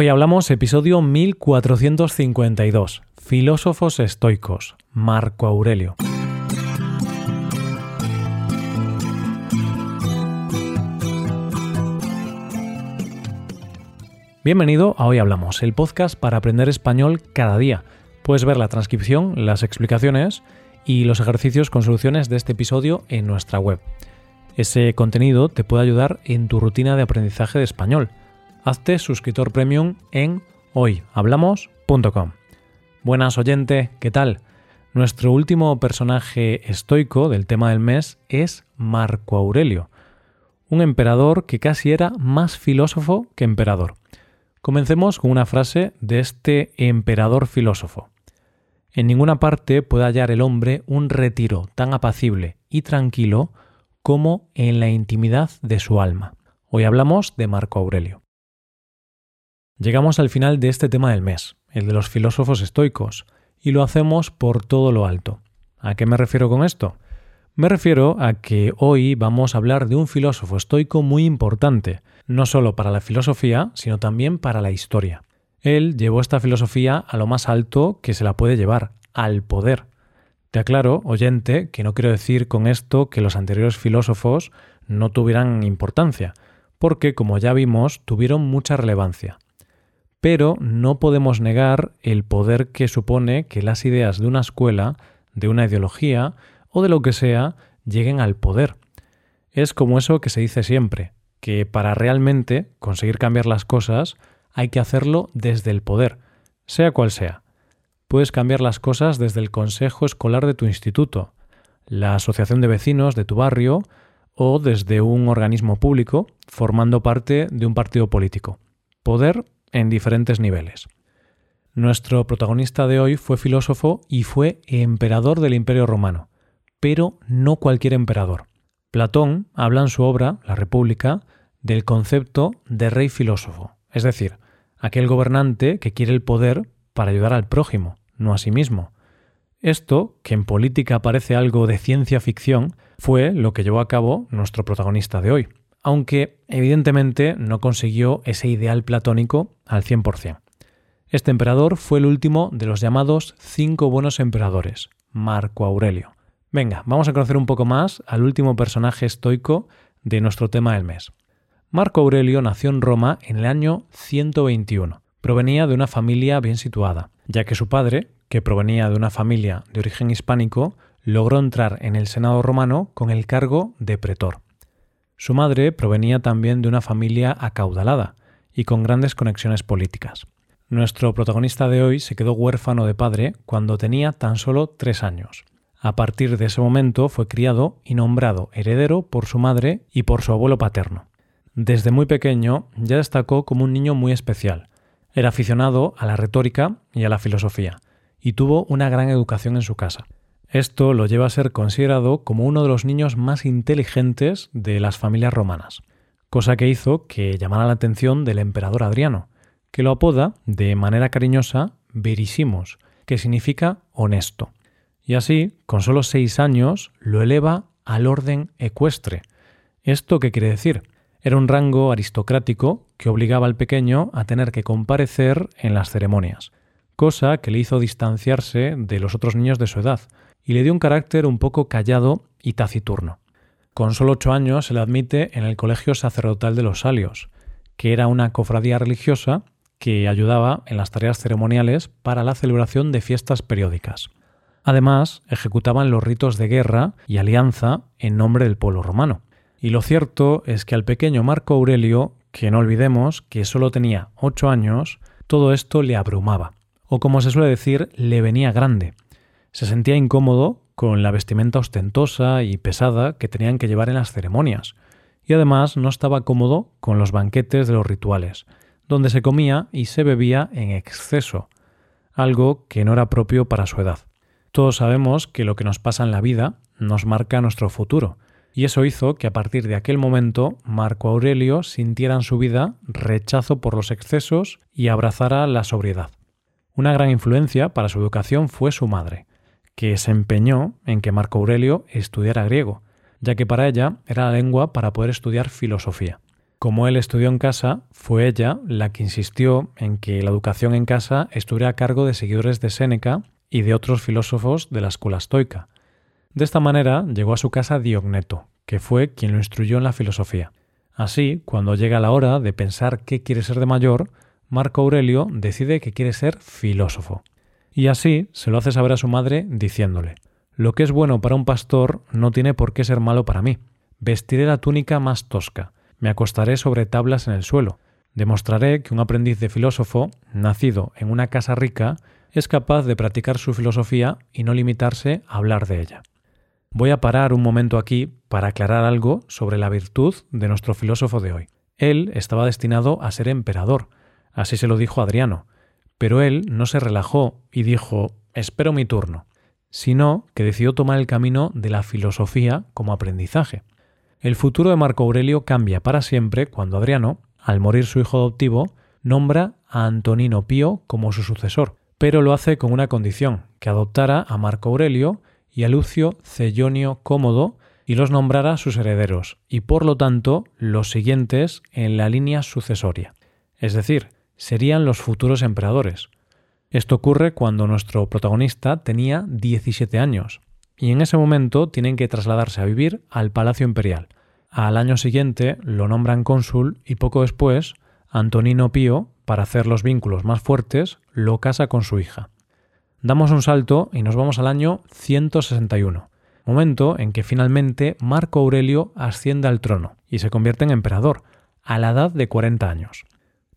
Hoy hablamos episodio 1452, Filósofos estoicos, Marco Aurelio. Bienvenido a Hoy Hablamos, el podcast para aprender español cada día. Puedes ver la transcripción, las explicaciones y los ejercicios con soluciones de este episodio en nuestra web. Ese contenido te puede ayudar en tu rutina de aprendizaje de español. Hazte suscriptor premium en hoyhablamos.com. Buenas oyente, ¿qué tal? Nuestro último personaje estoico del tema del mes es Marco Aurelio, un emperador que casi era más filósofo que emperador. Comencemos con una frase de este emperador filósofo. En ninguna parte puede hallar el hombre un retiro tan apacible y tranquilo como en la intimidad de su alma. Hoy hablamos de Marco Aurelio. Llegamos al final de este tema del mes, el de los filósofos estoicos, y lo hacemos por todo lo alto. ¿A qué me refiero con esto? Me refiero a que hoy vamos a hablar de un filósofo estoico muy importante, no solo para la filosofía, sino también para la historia. Él llevó esta filosofía a lo más alto que se la puede llevar, al poder. Te aclaro, oyente, que no quiero decir con esto que los anteriores filósofos no tuvieran importancia, porque, como ya vimos, tuvieron mucha relevancia. Pero no podemos negar el poder que supone que las ideas de una escuela, de una ideología, o de lo que sea lleguen al poder. Es como eso que se dice siempre, que para realmente conseguir cambiar las cosas hay que hacerlo desde el poder, sea cual sea. Puedes cambiar las cosas desde el consejo escolar de tu instituto, la asociación de vecinos de tu barrio o desde un organismo público formando parte de un partido político. Poder en diferentes niveles. Nuestro protagonista de hoy fue filósofo y fue emperador del Imperio Romano pero no cualquier emperador. Platón habla en su obra, La República, del concepto de rey filósofo, es decir, aquel gobernante que quiere el poder para ayudar al prójimo, no a sí mismo. Esto, que en política parece algo de ciencia ficción, fue lo que llevó a cabo nuestro protagonista de hoy, aunque evidentemente no consiguió ese ideal platónico al 100%. Este emperador fue el último de los llamados cinco buenos emperadores, Marco Aurelio. Venga, vamos a conocer un poco más al último personaje estoico de nuestro tema del mes. Marco Aurelio nació en Roma en el año 121. Provenía de una familia bien situada, ya que su padre, que provenía de una familia de origen hispánico, logró entrar en el Senado romano con el cargo de pretor. Su madre provenía también de una familia acaudalada y con grandes conexiones políticas. Nuestro protagonista de hoy se quedó huérfano de padre cuando tenía tan solo tres años. A partir de ese momento fue criado y nombrado heredero por su madre y por su abuelo paterno. Desde muy pequeño ya destacó como un niño muy especial. Era aficionado a la retórica y a la filosofía, y tuvo una gran educación en su casa. Esto lo lleva a ser considerado como uno de los niños más inteligentes de las familias romanas, cosa que hizo que llamara la atención del emperador Adriano, que lo apoda de manera cariñosa Verisimos, que significa honesto y así, con solo seis años, lo eleva al orden ecuestre. ¿Esto qué quiere decir? Era un rango aristocrático que obligaba al pequeño a tener que comparecer en las ceremonias, cosa que le hizo distanciarse de los otros niños de su edad y le dio un carácter un poco callado y taciturno. Con solo ocho años se le admite en el Colegio Sacerdotal de los Salios, que era una cofradía religiosa que ayudaba en las tareas ceremoniales para la celebración de fiestas periódicas. Además, ejecutaban los ritos de guerra y alianza en nombre del pueblo romano. Y lo cierto es que al pequeño Marco Aurelio, que no olvidemos que solo tenía ocho años, todo esto le abrumaba, o como se suele decir, le venía grande. Se sentía incómodo con la vestimenta ostentosa y pesada que tenían que llevar en las ceremonias, y además no estaba cómodo con los banquetes de los rituales, donde se comía y se bebía en exceso, algo que no era propio para su edad. Todos sabemos que lo que nos pasa en la vida nos marca nuestro futuro, y eso hizo que a partir de aquel momento Marco Aurelio sintiera en su vida rechazo por los excesos y abrazara la sobriedad. Una gran influencia para su educación fue su madre, que se empeñó en que Marco Aurelio estudiara griego, ya que para ella era la lengua para poder estudiar filosofía. Como él estudió en casa, fue ella la que insistió en que la educación en casa estuviera a cargo de seguidores de Séneca y de otros filósofos de la escuela estoica. De esta manera llegó a su casa Diogneto, que fue quien lo instruyó en la filosofía. Así, cuando llega la hora de pensar qué quiere ser de mayor, Marco Aurelio decide que quiere ser filósofo. Y así se lo hace saber a su madre diciéndole, Lo que es bueno para un pastor no tiene por qué ser malo para mí. Vestiré la túnica más tosca, me acostaré sobre tablas en el suelo. Demostraré que un aprendiz de filósofo, nacido en una casa rica, es capaz de practicar su filosofía y no limitarse a hablar de ella. Voy a parar un momento aquí para aclarar algo sobre la virtud de nuestro filósofo de hoy. Él estaba destinado a ser emperador, así se lo dijo Adriano, pero él no se relajó y dijo espero mi turno, sino que decidió tomar el camino de la filosofía como aprendizaje. El futuro de Marco Aurelio cambia para siempre cuando Adriano, al morir su hijo adoptivo, nombra a Antonino Pío como su sucesor, pero lo hace con una condición, que adoptara a Marco Aurelio y a Lucio Cellonio Cómodo y los nombrara sus herederos, y por lo tanto los siguientes en la línea sucesoria, es decir, serían los futuros emperadores. Esto ocurre cuando nuestro protagonista tenía 17 años, y en ese momento tienen que trasladarse a vivir al Palacio Imperial. Al año siguiente lo nombran cónsul y poco después Antonino Pío, para hacer los vínculos más fuertes, lo casa con su hija. Damos un salto y nos vamos al año 161, momento en que finalmente Marco Aurelio asciende al trono y se convierte en emperador, a la edad de 40 años.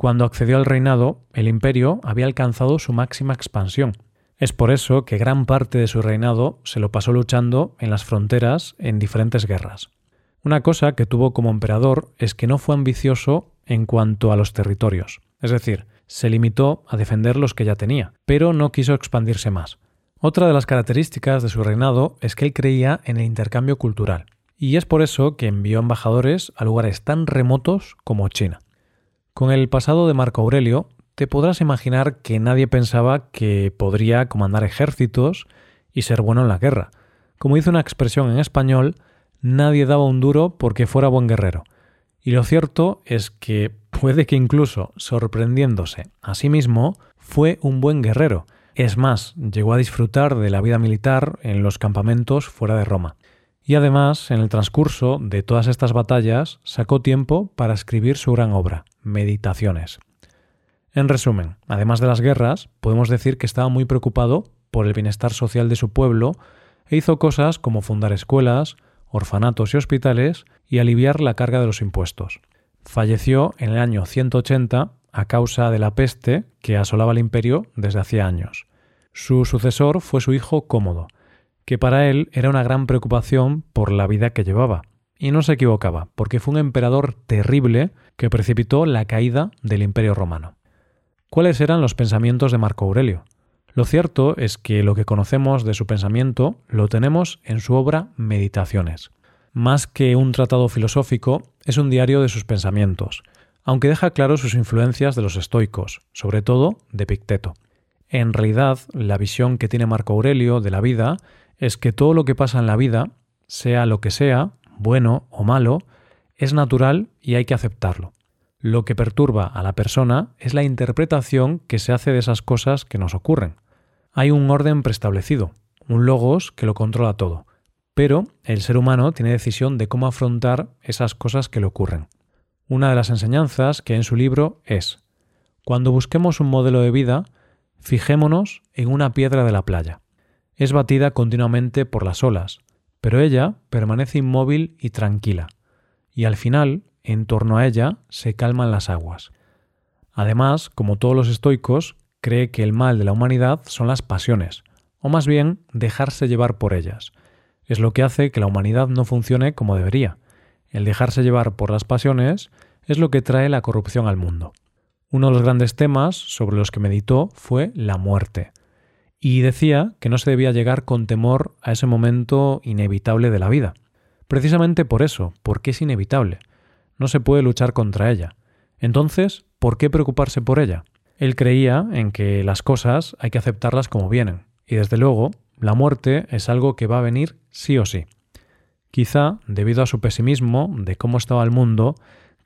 Cuando accedió al reinado, el imperio había alcanzado su máxima expansión, es por eso que gran parte de su reinado se lo pasó luchando en las fronteras en diferentes guerras. Una cosa que tuvo como emperador es que no fue ambicioso en cuanto a los territorios, es decir, se limitó a defender los que ya tenía, pero no quiso expandirse más. Otra de las características de su reinado es que él creía en el intercambio cultural, y es por eso que envió embajadores a lugares tan remotos como China. Con el pasado de Marco Aurelio, te podrás imaginar que nadie pensaba que podría comandar ejércitos y ser bueno en la guerra. Como dice una expresión en español, nadie daba un duro porque fuera buen guerrero. Y lo cierto es que puede que incluso sorprendiéndose a sí mismo, fue un buen guerrero. Es más, llegó a disfrutar de la vida militar en los campamentos fuera de Roma. Y además, en el transcurso de todas estas batallas, sacó tiempo para escribir su gran obra, Meditaciones. En resumen, además de las guerras, podemos decir que estaba muy preocupado por el bienestar social de su pueblo e hizo cosas como fundar escuelas, orfanatos y hospitales y aliviar la carga de los impuestos. Falleció en el año 180 a causa de la peste que asolaba el imperio desde hacía años. Su sucesor fue su hijo Cómodo, que para él era una gran preocupación por la vida que llevaba. Y no se equivocaba, porque fue un emperador terrible que precipitó la caída del imperio romano. ¿Cuáles eran los pensamientos de Marco Aurelio? Lo cierto es que lo que conocemos de su pensamiento lo tenemos en su obra Meditaciones. Más que un tratado filosófico, es un diario de sus pensamientos, aunque deja claro sus influencias de los estoicos, sobre todo de Picteto. En realidad, la visión que tiene Marco Aurelio de la vida es que todo lo que pasa en la vida, sea lo que sea, bueno o malo, es natural y hay que aceptarlo. Lo que perturba a la persona es la interpretación que se hace de esas cosas que nos ocurren. Hay un orden preestablecido, un logos que lo controla todo, pero el ser humano tiene decisión de cómo afrontar esas cosas que le ocurren. Una de las enseñanzas que hay en su libro es, cuando busquemos un modelo de vida, fijémonos en una piedra de la playa. Es batida continuamente por las olas, pero ella permanece inmóvil y tranquila, y al final en torno a ella se calman las aguas. Además, como todos los estoicos, cree que el mal de la humanidad son las pasiones, o más bien dejarse llevar por ellas. Es lo que hace que la humanidad no funcione como debería. El dejarse llevar por las pasiones es lo que trae la corrupción al mundo. Uno de los grandes temas sobre los que meditó fue la muerte, y decía que no se debía llegar con temor a ese momento inevitable de la vida. Precisamente por eso, porque es inevitable no se puede luchar contra ella. Entonces, ¿por qué preocuparse por ella? Él creía en que las cosas hay que aceptarlas como vienen, y desde luego, la muerte es algo que va a venir sí o sí. Quizá, debido a su pesimismo de cómo estaba el mundo,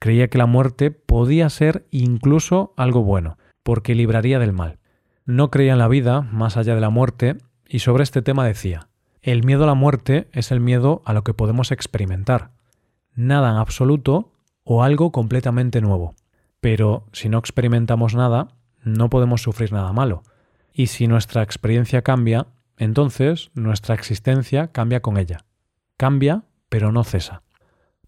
Creía que la muerte podía ser incluso algo bueno, porque libraría del mal. No creía en la vida más allá de la muerte y sobre este tema decía, el miedo a la muerte es el miedo a lo que podemos experimentar. Nada en absoluto o algo completamente nuevo. Pero si no experimentamos nada, no podemos sufrir nada malo. Y si nuestra experiencia cambia, entonces nuestra existencia cambia con ella. Cambia, pero no cesa.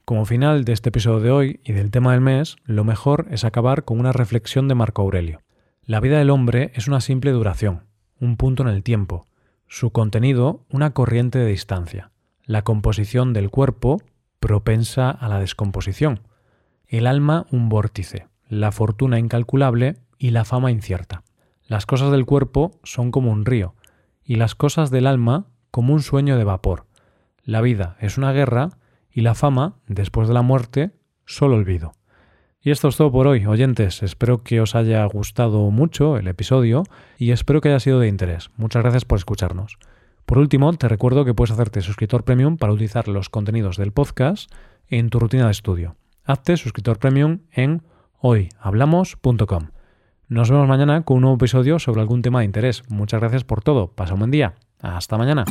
Como final de este episodio de hoy y del tema del mes, lo mejor es acabar con una reflexión de Marco Aurelio. La vida del hombre es una simple duración, un punto en el tiempo, su contenido una corriente de distancia, la composición del cuerpo propensa a la descomposición, el alma un vórtice, la fortuna incalculable y la fama incierta. Las cosas del cuerpo son como un río, y las cosas del alma como un sueño de vapor. La vida es una guerra y la fama, después de la muerte, solo olvido. Y esto es todo por hoy, oyentes. Espero que os haya gustado mucho el episodio y espero que haya sido de interés. Muchas gracias por escucharnos. Por último, te recuerdo que puedes hacerte suscriptor premium para utilizar los contenidos del podcast en tu rutina de estudio. Hazte suscriptor premium en hoyhablamos.com. Nos vemos mañana con un nuevo episodio sobre algún tema de interés. Muchas gracias por todo. Pasa un buen día. Hasta mañana.